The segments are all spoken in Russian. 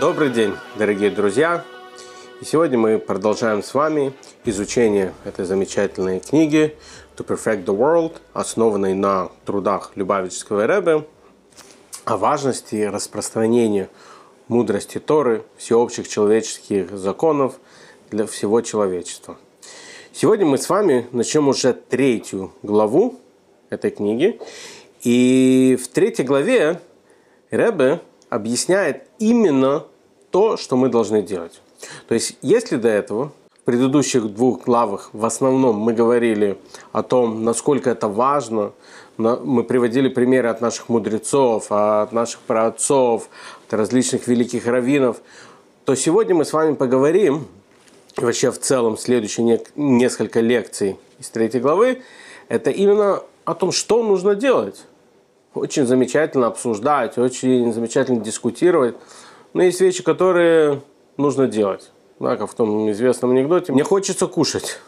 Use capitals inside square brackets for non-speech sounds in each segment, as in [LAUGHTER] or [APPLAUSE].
Добрый день, дорогие друзья! И сегодня мы продолжаем с вами изучение этой замечательной книги «To Perfect the World», основанной на трудах Любавического Рэбе, о важности распространения мудрости Торы, всеобщих человеческих законов для всего человечества. Сегодня мы с вами начнем уже третью главу этой книги. И в третьей главе Рэбе объясняет именно то, что мы должны делать. То есть, если до этого в предыдущих двух главах в основном мы говорили о том, насколько это важно, мы приводили примеры от наших мудрецов, от наших праотцов, от различных великих раввинов, то сегодня мы с вами поговорим, вообще в целом следующие несколько лекций из третьей главы, это именно о том, что нужно делать очень замечательно обсуждать, очень замечательно дискутировать. Но есть вещи, которые нужно делать. Да, как в том известном анекдоте. Мне хочется кушать.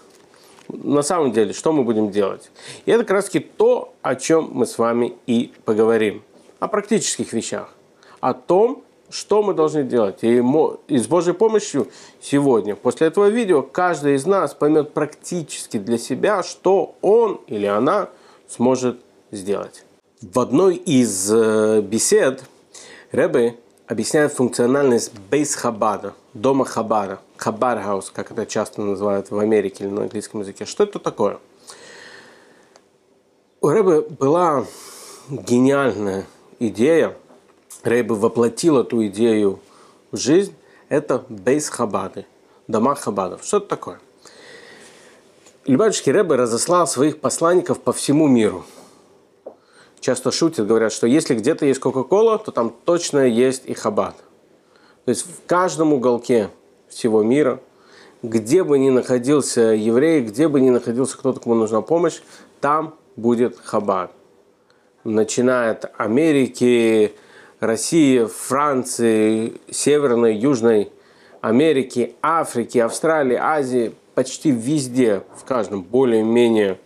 На самом деле, что мы будем делать? И это как раз таки то, о чем мы с вами и поговорим. О практических вещах. О том, что мы должны делать. И с Божьей помощью сегодня, после этого видео, каждый из нас поймет практически для себя, что он или она сможет сделать. В одной из э, бесед Рэбе объясняет функциональность бейс Хабада, дома Хабара, Хабархаус, как это часто называют в Америке или на английском языке. Что это такое? У Рэбе была гениальная идея, Рэбе воплотил эту идею в жизнь, это бейс Хабады, дома Хабадов. Что это такое? Любавичский Рэбе разослал своих посланников по всему миру – часто шутят, говорят, что если где-то есть Кока-Кола, то там точно есть и Хабад. То есть в каждом уголке всего мира, где бы ни находился еврей, где бы ни находился кто-то, кому нужна помощь, там будет Хабад. Начиная от Америки, России, Франции, Северной, Южной Америки, Африки, Австралии, Азии, почти везде, в каждом более-менее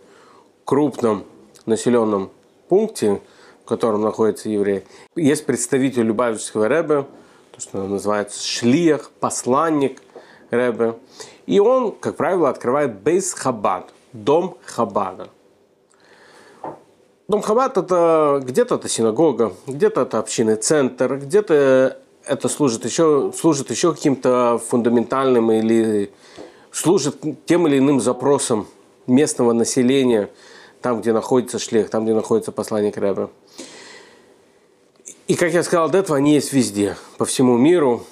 крупном населенном пункте, в котором находится еврей, есть представитель Любавичского Рэбе, то, что называется шлиях, посланник Рэбе. И он, как правило, открывает бейс Хабад, дом Хабада. Дом Хабад это где-то это синагога, где-то это общинный центр, где-то это служит еще, служит еще каким-то фундаментальным или служит тем или иным запросам местного населения – там, где находится шлех, там, где находится посланник Рэбе. И, как я сказал до этого, они есть везде, по всему миру.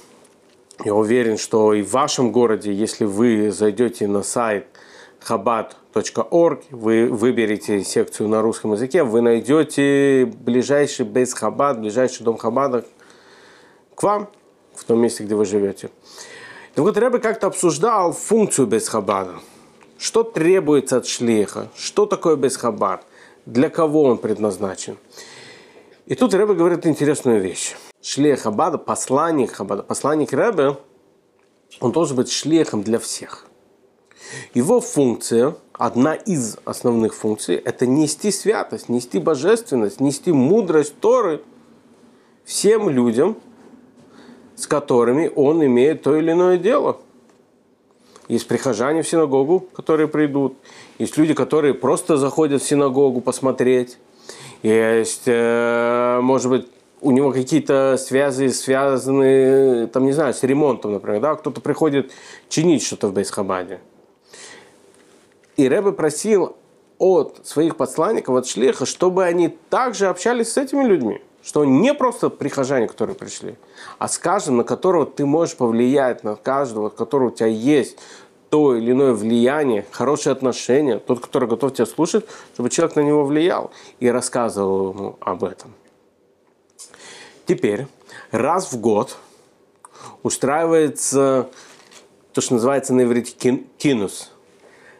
Я уверен, что и в вашем городе, если вы зайдете на сайт chabad.org, вы выберете секцию на русском языке, вы найдете ближайший бейс Хабад, ближайший дом Хабада к вам, в том месте, где вы живете. И вот Рэбе как-то обсуждал функцию бейс Хабада – что требуется от шлиха? Что такое бесхабар? Для кого он предназначен? И тут Рэбе говорит интересную вещь. Шлех Хабада, посланник Хабада, посланник Рэбе, он должен быть шлехом для всех. Его функция, одна из основных функций, это нести святость, нести божественность, нести мудрость Торы всем людям, с которыми он имеет то или иное дело – есть прихожане в синагогу, которые придут. Есть люди, которые просто заходят в синагогу посмотреть. Есть, э, может быть, у него какие-то связи связаны, там, не знаю, с ремонтом, например. Да? Кто-то приходит чинить что-то в Бейсхабаде. И Рэбе просил от своих посланников, от шлиха, чтобы они также общались с этими людьми. Что не просто прихожане, которые пришли, а с каждым, на которого ты можешь повлиять, на каждого, от которого у тебя есть то или иное влияние, хорошие отношения, тот, который готов тебя слушать, чтобы человек на него влиял и рассказывал ему об этом. Теперь раз в год устраивается то, что называется на иврите кинус,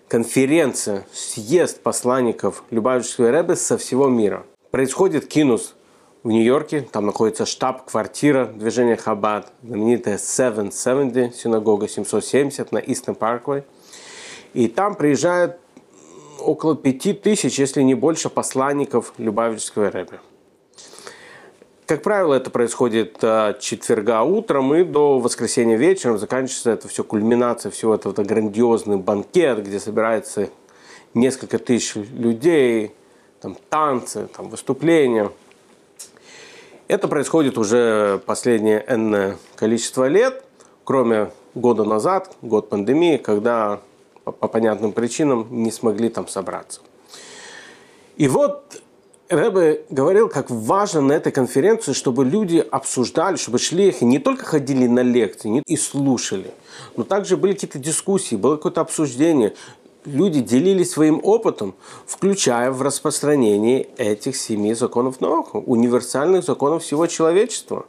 конференция, съезд посланников Любавичского Рэбе со всего мира. Происходит кинус в Нью-Йорке, там находится штаб-квартира движения Хаббат, знаменитая 770, синагога 770 на Истон Парквей. И там приезжает около пяти тысяч, если не больше, посланников Любавического Рэбе. Как правило, это происходит от четверга утром и до воскресенья вечером. Заканчивается это все кульминация всего этого это грандиозный банкет, где собирается несколько тысяч людей, там танцы, там выступления. Это происходит уже последнее энное количество лет, кроме года назад, год пандемии, когда по, по понятным причинам не смогли там собраться. И вот Рэбе говорил, как важно на этой конференции, чтобы люди обсуждали, чтобы шли их, не только ходили на лекции и слушали, но также были какие-то дискуссии, было какое-то обсуждение. Люди делились своим опытом, включая в распространении этих семи законов науки, универсальных законов всего человечества.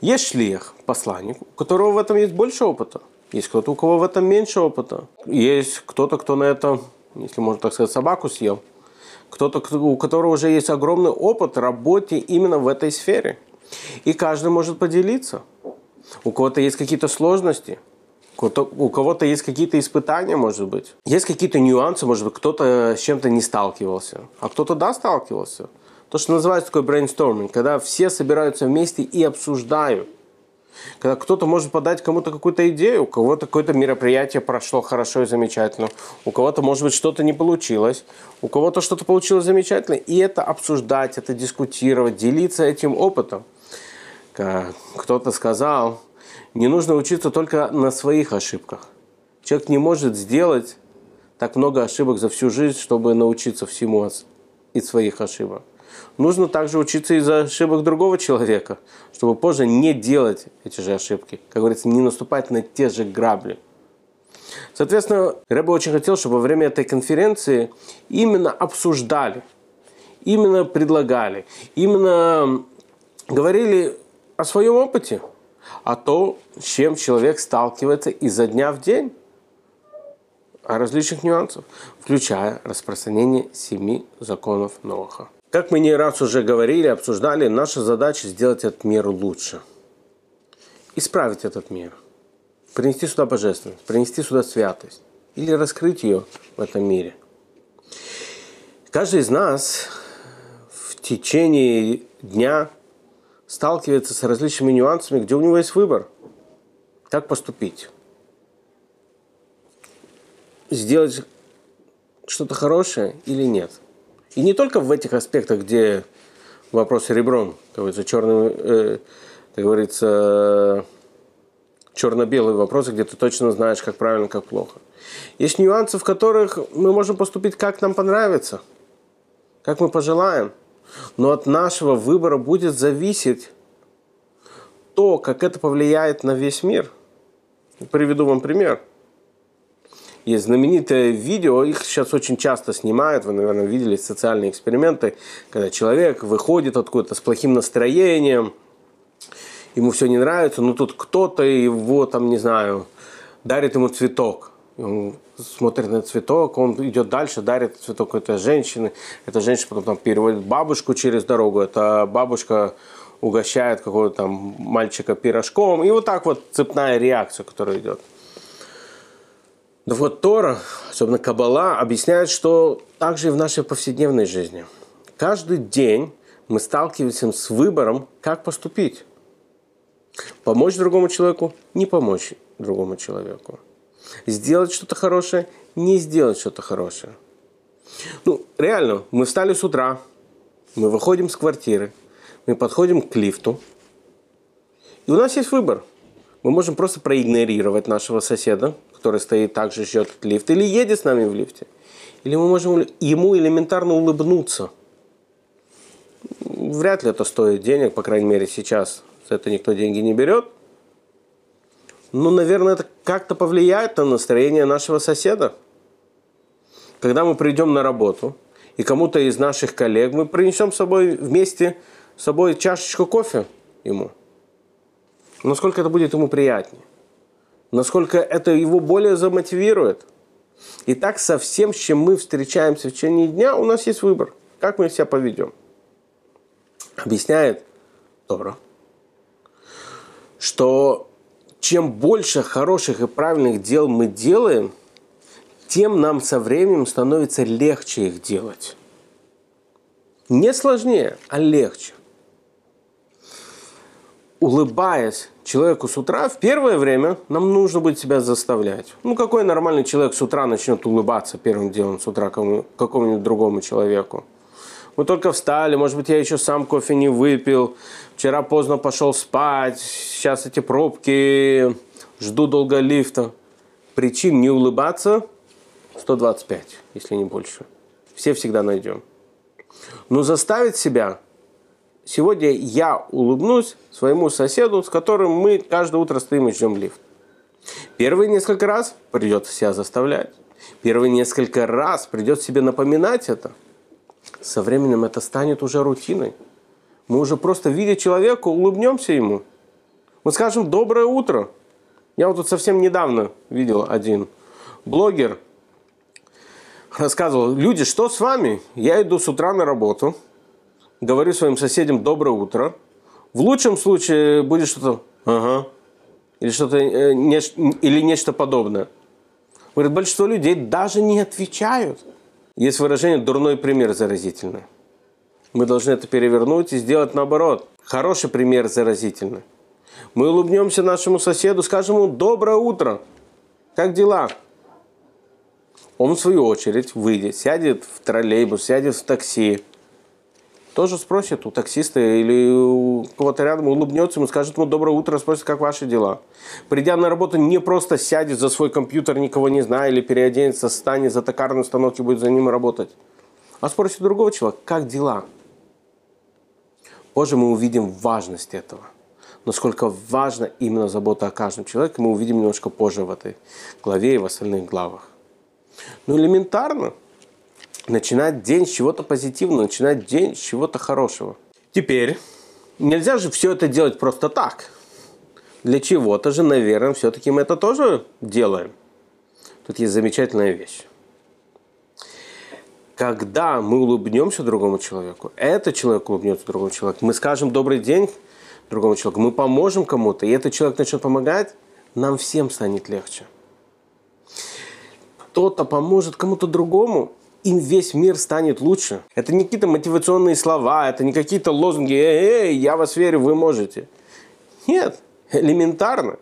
Есть шлих, посланник, у которого в этом есть больше опыта. Есть кто-то, у кого в этом меньше опыта. Есть кто-то, кто на это, если можно так сказать, собаку съел – кто-то, у которого уже есть огромный опыт работы именно в этой сфере. И каждый может поделиться. У кого-то есть какие-то сложности, у кого-то есть какие-то испытания, может быть. Есть какие-то нюансы, может быть, кто-то с чем-то не сталкивался, а кто-то да сталкивался. То, что называется такой брейнсторминг, когда все собираются вместе и обсуждают – когда кто-то может подать кому-то какую-то идею, у кого-то какое-то мероприятие прошло хорошо и замечательно, у кого-то, может быть, что-то не получилось, у кого-то что-то получилось замечательно. И это обсуждать, это дискутировать, делиться этим опытом. Кто-то сказал, не нужно учиться только на своих ошибках. Человек не может сделать так много ошибок за всю жизнь, чтобы научиться всему из своих ошибок. Нужно также учиться из ошибок другого человека, чтобы позже не делать эти же ошибки. Как говорится, не наступать на те же грабли. Соответственно, я очень хотел, чтобы во время этой конференции именно обсуждали, именно предлагали, именно говорили о своем опыте, о том, с чем человек сталкивается изо дня в день, о различных нюансах, включая распространение семи законов Ноаха. Как мы не раз уже говорили, обсуждали, наша задача сделать этот мир лучше. Исправить этот мир. Принести сюда божественность, принести сюда святость. Или раскрыть ее в этом мире. Каждый из нас в течение дня сталкивается с различными нюансами, где у него есть выбор. Как поступить? Сделать что-то хорошее или нет – и не только в этих аспектах, где вопрос ребром, как говорится, черным, э, как говорится, черно-белые вопросы, где ты точно знаешь, как правильно, как плохо. Есть нюансы, в которых мы можем поступить, как нам понравится, как мы пожелаем. Но от нашего выбора будет зависеть то, как это повлияет на весь мир. Приведу вам пример – есть знаменитое видео, их сейчас очень часто снимают, вы, наверное, видели социальные эксперименты, когда человек выходит откуда-то с плохим настроением, ему все не нравится, но тут кто-то его, там, не знаю, дарит ему цветок. Он смотрит на цветок, он идет дальше, дарит цветок этой женщины. Эта женщина потом там переводит бабушку через дорогу. Эта бабушка угощает какого-то там мальчика пирожком. И вот так вот цепная реакция, которая идет. Но вот Тора, особенно Кабала, объясняет, что также и в нашей повседневной жизни. Каждый день мы сталкиваемся с выбором, как поступить. Помочь другому человеку, не помочь другому человеку. Сделать что-то хорошее, не сделать что-то хорошее. Ну, реально, мы встали с утра, мы выходим с квартиры, мы подходим к лифту, и у нас есть выбор. Мы можем просто проигнорировать нашего соседа, который стоит также ждет лифт, или едет с нами в лифте. Или мы можем ему элементарно улыбнуться. Вряд ли это стоит денег, по крайней мере сейчас за это никто деньги не берет. Но, наверное, это как-то повлияет на настроение нашего соседа. Когда мы придем на работу, и кому-то из наших коллег мы принесем с собой вместе с собой чашечку кофе ему. Насколько это будет ему приятнее насколько это его более замотивирует. И так со всем, с чем мы встречаемся в течение дня, у нас есть выбор, как мы себя поведем. Объясняет Тора, что чем больше хороших и правильных дел мы делаем, тем нам со временем становится легче их делать. Не сложнее, а легче. улыбаясь человеку с утра, в первое время нам нужно будет себя заставлять. Ну, какой нормальный человек с утра начнет улыбаться первым делом с утра кому, какому-нибудь другому человеку? Мы только встали, может быть, я еще сам кофе не выпил, вчера поздно пошел спать, сейчас эти пробки, жду долго лифта. Причин не улыбаться 125, если не больше. Все всегда найдем. Но заставить себя сегодня я улыбнусь своему соседу, с которым мы каждое утро стоим и ждем лифт. Первые несколько раз придется себя заставлять. Первые несколько раз придется себе напоминать это. Со временем это станет уже рутиной. Мы уже просто, видя человека, улыбнемся ему. Мы скажем «доброе утро». Я вот тут совсем недавно видел один блогер, рассказывал, люди, что с вами? Я иду с утра на работу – говорю своим соседям «доброе утро». В лучшем случае будет что-то «ага» или, что-то, э, или нечто подобное. Говорит, большинство людей даже не отвечают. Есть выражение «дурной пример заразительный». Мы должны это перевернуть и сделать наоборот. Хороший пример заразительный. Мы улыбнемся нашему соседу, скажем ему «доброе утро». Как дела? Он, в свою очередь, выйдет, сядет в троллейбус, сядет в такси, тоже спросит у таксиста или у кого-то рядом, улыбнется ему, скажет ему доброе утро, спросит, как ваши дела. Придя на работу, не просто сядет за свой компьютер, никого не зная, или переоденется, станет за токарный станок и будет за ним работать. А спросит другого человека, как дела? Позже мы увидим важность этого. Насколько важна именно забота о каждом человеке, мы увидим немножко позже в этой главе и в остальных главах. Ну, элементарно – начинать день с чего-то позитивного, начинать день с чего-то хорошего. Теперь, нельзя же все это делать просто так. Для чего-то же, наверное, все-таки мы это тоже делаем. Тут есть замечательная вещь. Когда мы улыбнемся другому человеку, этот человек улыбнется другому человеку, мы скажем добрый день другому человеку, мы поможем кому-то, и этот человек начнет помогать, нам всем станет легче. Кто-то поможет кому-то другому, им весь мир станет лучше. Это не какие-то мотивационные слова, это не какие-то лозунги «Эй, я вас верю, вы можете». Нет, элементарно.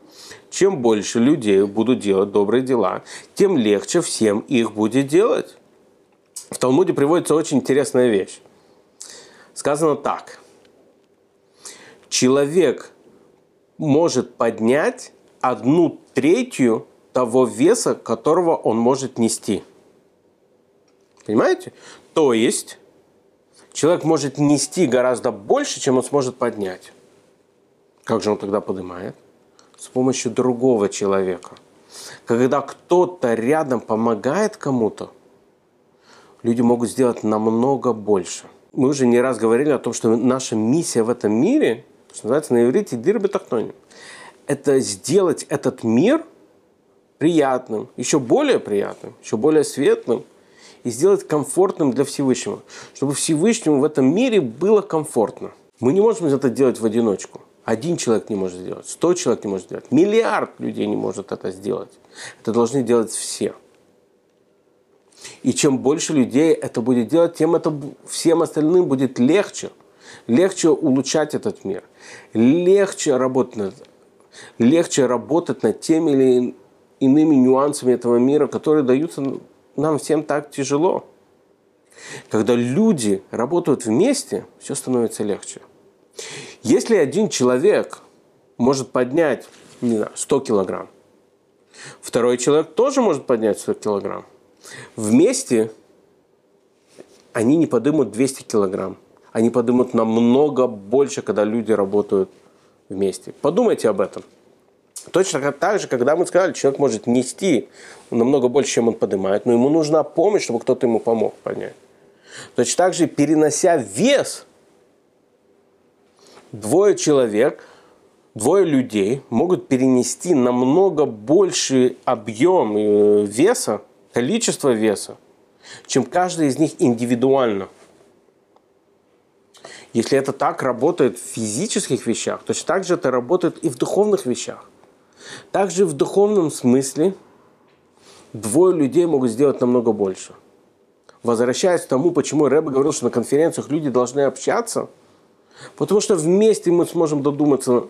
Чем больше людей будут делать добрые дела, тем легче всем их будет делать. В Талмуде приводится очень интересная вещь. Сказано так. Человек может поднять одну третью того веса, которого он может нести – Понимаете? То есть человек может нести гораздо больше, чем он сможет поднять. Как же он тогда поднимает? С помощью другого человека. Когда кто-то рядом помогает кому-то, люди могут сделать намного больше. Мы уже не раз говорили о том, что наша миссия в этом мире, что называется на иврите дирбетахтоним, это сделать этот мир приятным, еще более приятным, еще более светлым – и сделать комфортным для Всевышнего, чтобы Всевышнему в этом мире было комфортно. Мы не можем это делать в одиночку. Один человек не может сделать, сто человек не может сделать, миллиард людей не может это сделать. Это должны делать все. И чем больше людей это будет делать, тем это всем остальным будет легче. Легче улучшать этот мир. Легче работать над, легче работать над теми или иными нюансами этого мира, которые даются нам всем так тяжело. Когда люди работают вместе, все становится легче. Если один человек может поднять не знаю, 100 килограмм, второй человек тоже может поднять 100 килограмм, вместе они не подымут 200 килограмм. Они подымут намного больше, когда люди работают вместе. Подумайте об этом. Точно так же, когда мы сказали, человек может нести намного больше, чем он поднимает, но ему нужна помощь, чтобы кто-то ему помог поднять. Точно так же, перенося вес, двое человек, двое людей могут перенести намного больший объем э, веса, количество веса, чем каждый из них индивидуально. Если это так работает в физических вещах, точно так же это работает и в духовных вещах. Также в духовном смысле двое людей могут сделать намного больше. Возвращаясь к тому, почему Рэбе говорил, что на конференциях люди должны общаться, потому что вместе мы сможем додуматься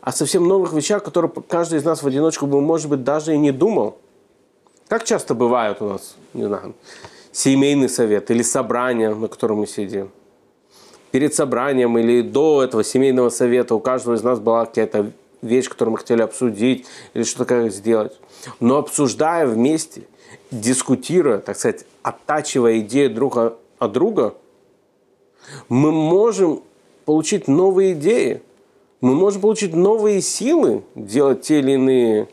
о совсем новых вещах, которые каждый из нас в одиночку бы, может быть, даже и не думал. Как часто бывает у нас, не знаю, семейный совет или собрание, на котором мы сидим. Перед собранием или до этого семейного совета у каждого из нас была какая-то вещь, которую мы хотели обсудить или что-то как сделать. Но обсуждая вместе, дискутируя, так сказать, оттачивая идеи друг от друга, мы можем получить новые идеи, мы можем получить новые силы делать те или иные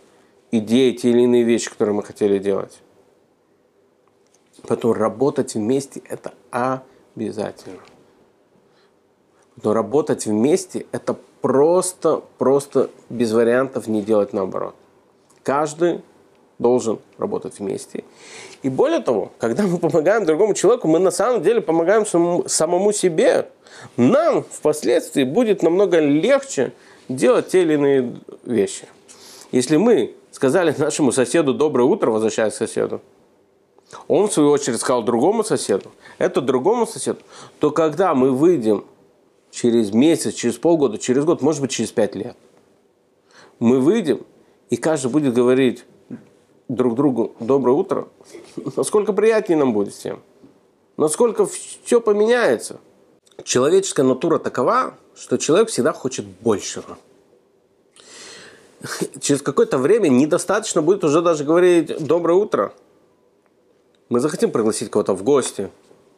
идеи, те или иные вещи, которые мы хотели делать. Поэтому работать вместе – это обязательно. Но работать вместе – это просто, просто без вариантов не делать наоборот. Каждый должен работать вместе. И более того, когда мы помогаем другому человеку, мы на самом деле помогаем самому, самому себе. Нам впоследствии будет намного легче делать те или иные вещи. Если мы сказали нашему соседу «доброе утро», возвращаясь к соседу, он, в свою очередь, сказал другому соседу, это другому соседу, то когда мы выйдем через месяц, через полгода, через год, может быть, через пять лет. Мы выйдем, и каждый будет говорить друг другу «доброе утро», насколько приятнее нам будет всем, насколько все поменяется. Человеческая натура такова, что человек всегда хочет большего. Через какое-то время недостаточно будет уже даже говорить «доброе утро». Мы захотим пригласить кого-то в гости,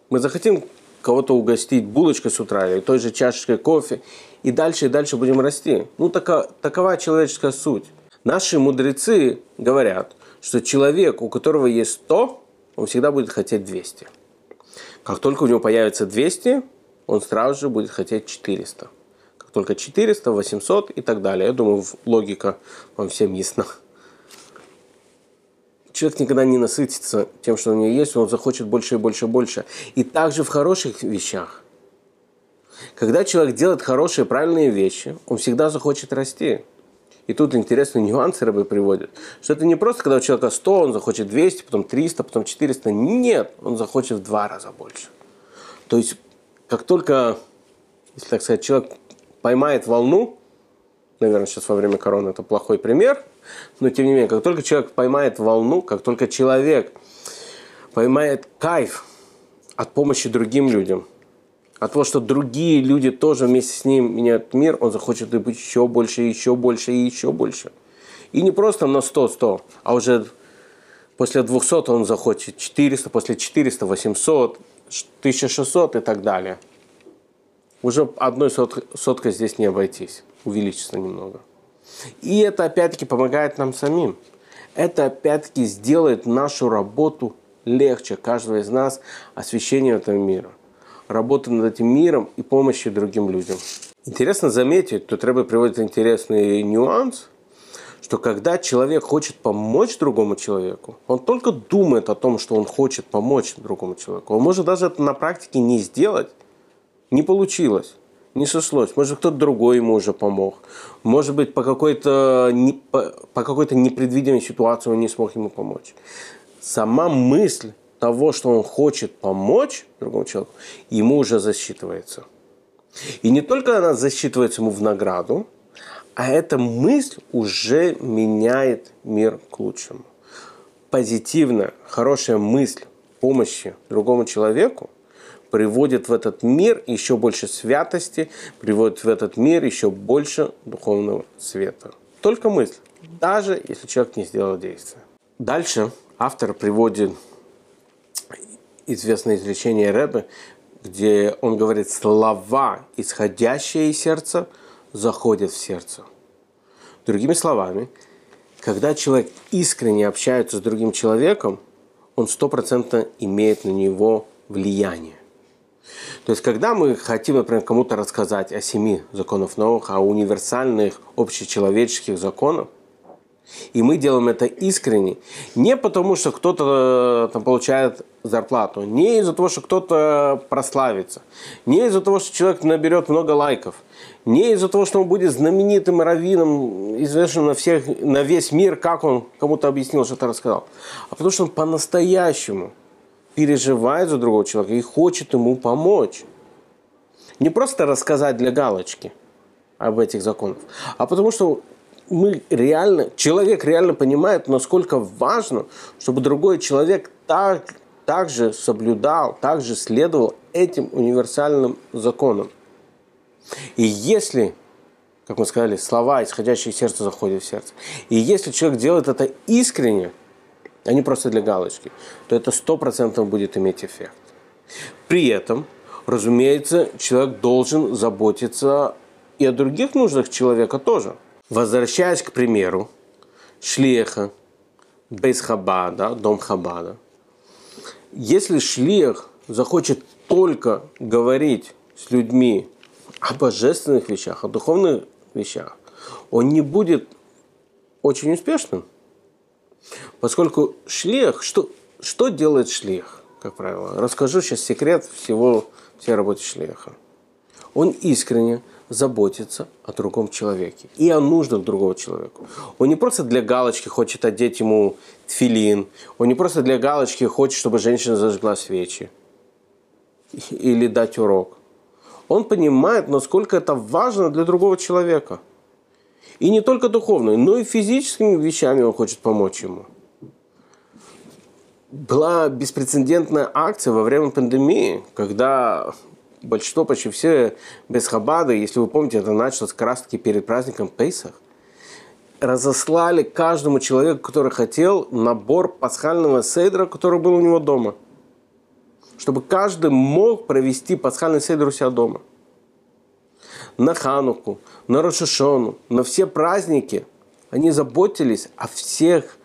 мы захотим кого-то угостить булочкой с утра или той же чашечкой кофе. И дальше и дальше будем расти. Ну, така, такова человеческая суть. Наши мудрецы говорят, что человек, у которого есть 100, он всегда будет хотеть 200. Как только у него появится 200, он сразу же будет хотеть 400. Как только 400, 800 и так далее. Я думаю, логика вам всем ясна человек никогда не насытится тем, что у него есть, он захочет больше и больше и больше. И также в хороших вещах. Когда человек делает хорошие, правильные вещи, он всегда захочет расти. И тут интересные нюансы рыбы приводят. Что это не просто, когда у человека 100, он захочет 200, потом 300, потом 400. Нет, он захочет в два раза больше. То есть, как только, если так сказать, человек поймает волну, наверное, сейчас во время короны это плохой пример, но тем не менее, как только человек поймает волну, как только человек поймает кайф от помощи другим людям, от того, что другие люди тоже вместе с ним меняют мир, он захочет быть еще больше, еще больше и еще больше. И не просто на 100-100, а уже после 200 он захочет 400, после 400 800, 1600 и так далее. Уже одной соткой здесь не обойтись увеличится немного. И это опять-таки помогает нам самим. Это опять-таки сделает нашу работу легче, каждого из нас, освещение этого мира. Работа над этим миром и помощи другим людям. Интересно заметить, тут Рэбе приводит интересный нюанс, что когда человек хочет помочь другому человеку, он только думает о том, что он хочет помочь другому человеку. Он может даже это на практике не сделать, не получилось не сошлось. Может, кто-то другой ему уже помог. Может быть, по какой-то, не, по, по какой-то непредвиденной ситуации он не смог ему помочь. Сама мысль того, что он хочет помочь другому человеку, ему уже засчитывается. И не только она засчитывается ему в награду, а эта мысль уже меняет мир к лучшему. Позитивная, хорошая мысль помощи другому человеку – приводит в этот мир еще больше святости, приводит в этот мир еще больше духовного света. Только мысль, даже если человек не сделал действия. Дальше автор приводит известное изречение Рэбе, где он говорит, слова, исходящие из сердца, заходят в сердце. Другими словами, когда человек искренне общается с другим человеком, он стопроцентно имеет на него влияние. То есть, когда мы хотим, например, кому-то рассказать о семи законах новых, о универсальных общечеловеческих законах, и мы делаем это искренне, не потому, что кто-то э, там получает зарплату, не из-за того, что кто-то прославится, не из-за того, что человек наберет много лайков, не из-за того, что он будет знаменитым раввином, известным на, всех, на весь мир, как он кому-то объяснил, что-то рассказал, а потому что он по-настоящему – переживает за другого человека и хочет ему помочь. Не просто рассказать для галочки. об этих законах, а потому что мы реально, человек реально понимает, насколько важно, чтобы другой человек так, также соблюдал, также следовал этим универсальным законам. И если, как мы сказали, слова, исходящие из сердца, заходят в сердце, и если человек делает это искренне, а не просто для галочки, то это сто процентов будет иметь эффект. При этом, разумеется, человек должен заботиться и о других нуждах человека тоже. Возвращаясь к примеру шлеха, без хабада, дом хабада. Если шлех захочет только говорить с людьми о божественных вещах, о духовных вещах, он не будет очень успешным. Поскольку шлех, что, что делает шлех, как правило? Расскажу сейчас секрет всего, всей работы шлеха. Он искренне заботится о другом человеке и о нуждах другого человека. Он не просто для галочки хочет одеть ему тфилин, он не просто для галочки хочет, чтобы женщина зажгла свечи или дать урок. Он понимает, насколько это важно для другого человека. И не только духовно, но и физическими вещами он хочет помочь ему. Была беспрецедентная акция во время пандемии, когда большинство, почти все без хабады, если вы помните, это началось как раз таки перед праздником Пейсах, разослали каждому человеку, который хотел, набор пасхального сейдра, который был у него дома. Чтобы каждый мог провести пасхальный сейдр у себя дома. На Хануку, на Рошашону, на все праздники они заботились о всех,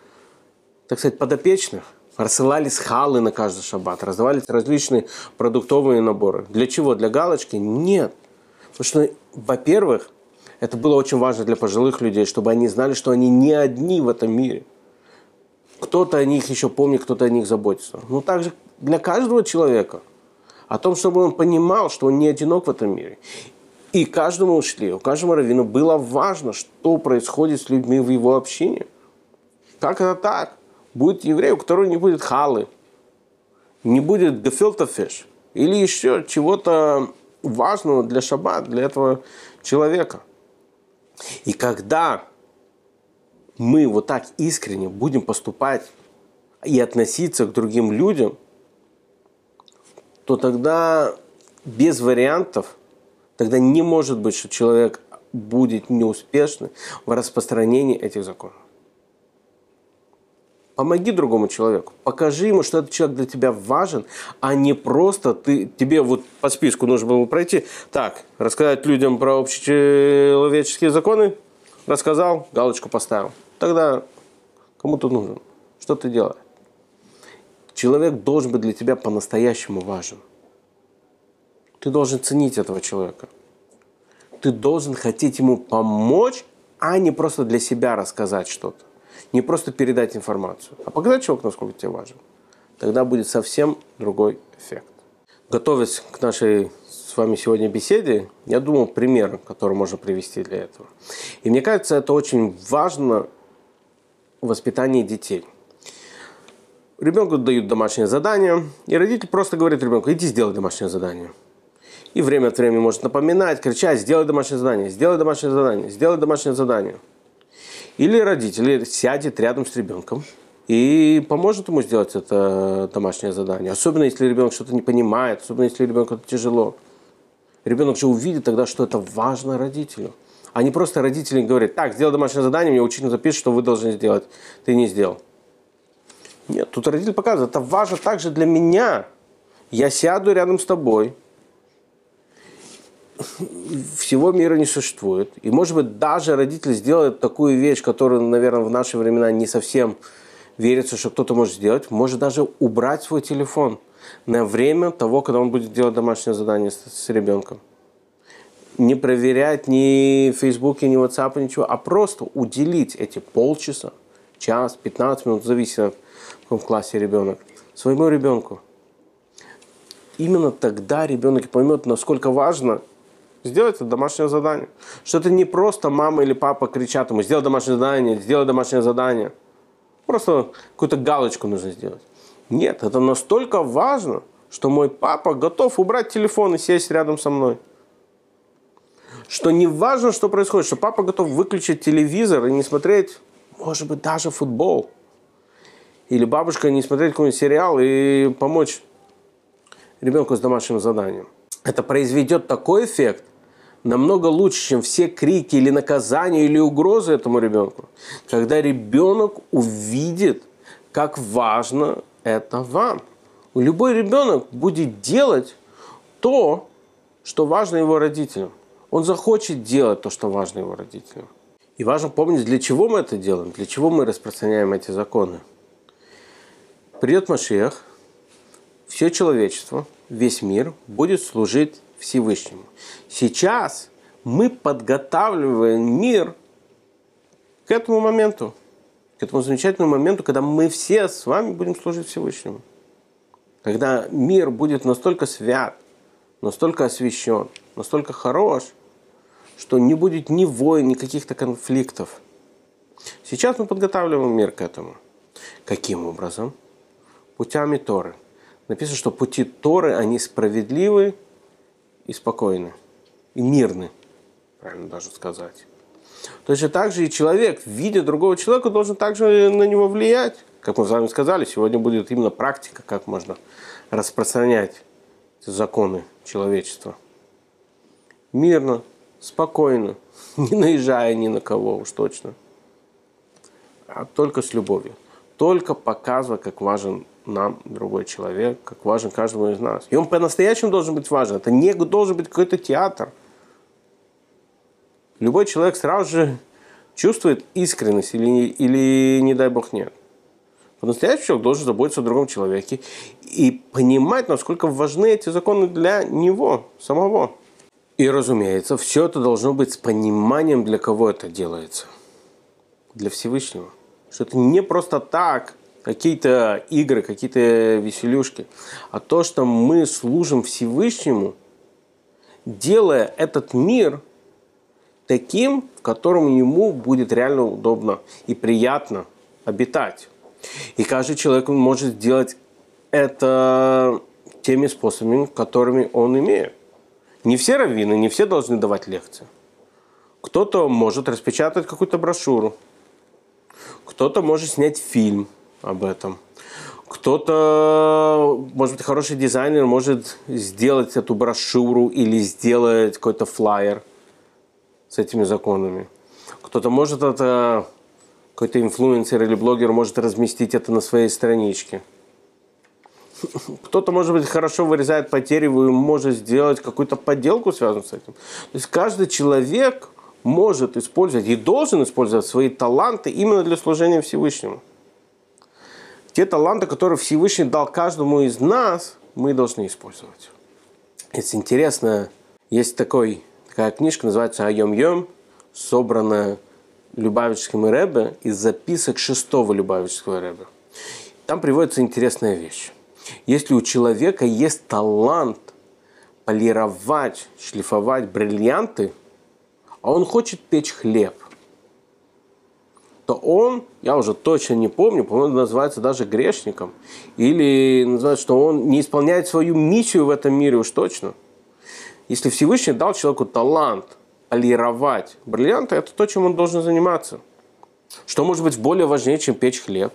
так сказать, подопечных рассылались халы на каждый шаббат, раздавались различные продуктовые наборы. Для чего? Для галочки? Нет. Потому что, во-первых, это было очень важно для пожилых людей, чтобы они знали, что они не одни в этом мире. Кто-то о них еще помнит, кто-то о них заботится. Ну, также для каждого человека. О том, чтобы он понимал, что он не одинок в этом мире. И каждому ушли, у каждому раввину было важно, что происходит с людьми в его общине. Как это так? будет еврей, у которого не будет халы, не будет гефилтофиш или еще чего-то важного для шаббат, для этого человека. И когда мы вот так искренне будем поступать и относиться к другим людям, то тогда без вариантов, тогда не может быть, что человек будет неуспешным в распространении этих законов. Помоги другому человеку. Покажи ему, что этот человек для тебя важен, а не просто ты, тебе вот по списку нужно было пройти. Так, рассказать людям про общечеловеческие законы. Рассказал, галочку поставил. Тогда кому ты нужен? Что ты делаешь? Человек должен быть для тебя по-настоящему важен. Ты должен ценить этого человека. Ты должен хотеть ему помочь, а не просто для себя рассказать что-то не просто передать информацию, а показать человеку, насколько тебе важен. Тогда будет совсем другой эффект. Готовясь к нашей с вами сегодня беседе, я думал пример, который можно привести для этого. И мне кажется, это очень важно в воспитании детей. Ребенку дают домашнее задание, и родитель просто говорит ребенку, иди сделай домашнее задание. И время от времени может напоминать, кричать, сделай домашнее задание, сделай домашнее задание, сделай домашнее задание – или родитель сядет рядом с ребенком и поможет ему сделать это домашнее задание. Особенно если ребенок что-то не понимает, особенно если ребенку это тяжело. Ребенок же увидит тогда, что это важно родителю. А не просто родители говорят, так, сделай домашнее задание, мне учитель запишет, что вы должны сделать. Ты не сделал. Нет, тут родитель показывает, это важно также для меня. Я сяду рядом с тобой, всего мира не существует. И, может быть, даже родитель сделает такую вещь, которую, наверное, в наши времена не совсем верится, что кто-то может сделать. Может даже убрать свой телефон на время того, когда он будет делать домашнее задание с, с ребенком. Не проверять ни Фейсбуке, ни WhatsApp, ничего, а просто уделить эти полчаса, час, 15 минут, зависит от в каком классе ребенок, своему ребенку. Именно тогда ребенок поймет, насколько важно Сделать это домашнее задание. Что это не просто мама или папа кричат ему, сделай домашнее задание, сделай домашнее задание. Просто какую-то галочку нужно сделать. Нет, это настолько важно, что мой папа готов убрать телефон и сесть рядом со мной. что не важно, что происходит, что папа готов выключить телевизор и не смотреть, может быть, даже футбол. Или бабушка не смотреть какой-нибудь сериал и помочь ребенку с домашним заданием. Это произведет такой эффект, намного лучше, чем все крики или наказания или угрозы этому ребенку. Когда ребенок увидит, как важно это вам. Любой ребенок будет делать то, что важно его родителям. Он захочет делать то, что важно его родителям. И важно помнить, для чего мы это делаем, для чего мы распространяем эти законы. Придет Машиах, все человечество, весь мир будет служить Всевышнему. Сейчас мы подготавливаем мир к этому моменту, к этому замечательному моменту, когда мы все с вами будем служить Всевышнему. Когда мир будет настолько свят, настолько освящен, настолько хорош, что не будет ни войн, ни каких-то конфликтов. Сейчас мы подготавливаем мир к этому. Каким образом? Путями Торы. Написано, что пути Торы, они справедливы и спокойны, и мирны, правильно даже сказать. Точно так же и человек, видя другого человека, должен также на него влиять. Как мы с вами сказали, сегодня будет именно практика, как можно распространять законы человечества. Мирно, спокойно, [LAUGHS] не наезжая ни на кого уж точно, а только с любовью. Только показывая, как важен нам другой человек, как важен каждому из нас. И он по-настоящему должен быть важен. Это не должен быть какой-то театр. Любой человек сразу же чувствует искренность или, или не дай бог нет. По-настоящему человек должен заботиться о другом человеке и понимать, насколько важны эти законы для него самого. И, разумеется, все это должно быть с пониманием, для кого это делается. Для Всевышнего. Что это не просто так, какие-то игры, какие-то веселюшки, а то, что мы служим Всевышнему, делая этот мир таким, в котором ему будет реально удобно и приятно обитать. И каждый человек может сделать это теми способами, которыми он имеет. Не все раввины, не все должны давать лекции. Кто-то может распечатать какую-то брошюру. Кто-то может снять фильм – об этом. Кто-то, может быть, хороший дизайнер может сделать эту брошюру или сделать какой-то флаер с этими законами. Кто-то может это, какой-то инфлюенсер или блогер может разместить это на своей страничке. Кто-то, может быть, хорошо вырезает по дереву и может сделать какую-то подделку, связанную с этим. То есть каждый человек может использовать и должен использовать свои таланты именно для служения Всевышнему. Те таланты, которые Всевышний дал каждому из нас, мы должны использовать. Это интересно. Есть такой, такая книжка, называется «Айом Йом», собранная Любавическим Рэбе из записок шестого Любавического Рэбе. Там приводится интересная вещь. Если у человека есть талант полировать, шлифовать бриллианты, а он хочет печь хлеб – то он, я уже точно не помню, по-моему, называется даже грешником. Или называется, что он не исполняет свою миссию в этом мире уж точно. Если Всевышний дал человеку талант полировать бриллианты, это то, чем он должен заниматься. Что может быть более важнее, чем печь хлеб?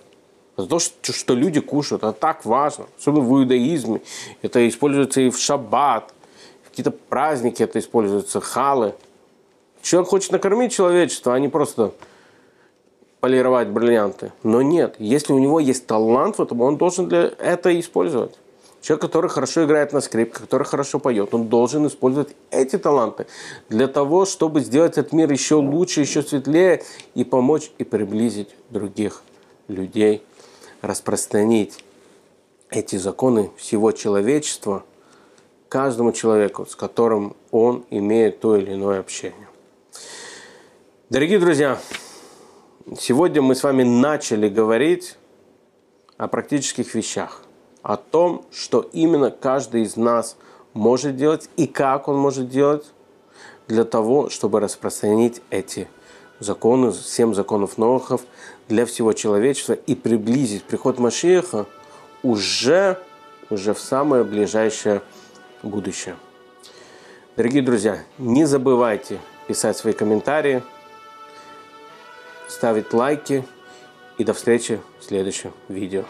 То, что люди кушают, это так важно. Особенно в иудаизме. Это используется и в шаббат. В какие-то праздники это используется, халы. Человек хочет накормить человечество, а не просто полировать бриллианты. Но нет, если у него есть талант в этом, он должен для этого использовать. Человек, который хорошо играет на скрипке, который хорошо поет, он должен использовать эти таланты для того, чтобы сделать этот мир еще лучше, еще светлее и помочь и приблизить других людей, распространить эти законы всего человечества каждому человеку, с которым он имеет то или иное общение. Дорогие друзья, Сегодня мы с вами начали говорить о практических вещах, о том, что именно каждый из нас может делать и как он может делать для того, чтобы распространить эти законы, семь законов Нохов для всего человечества и приблизить приход Машиеха уже, уже в самое ближайшее будущее. Дорогие друзья, не забывайте писать свои комментарии, ставить лайки и до встречи в следующем видео.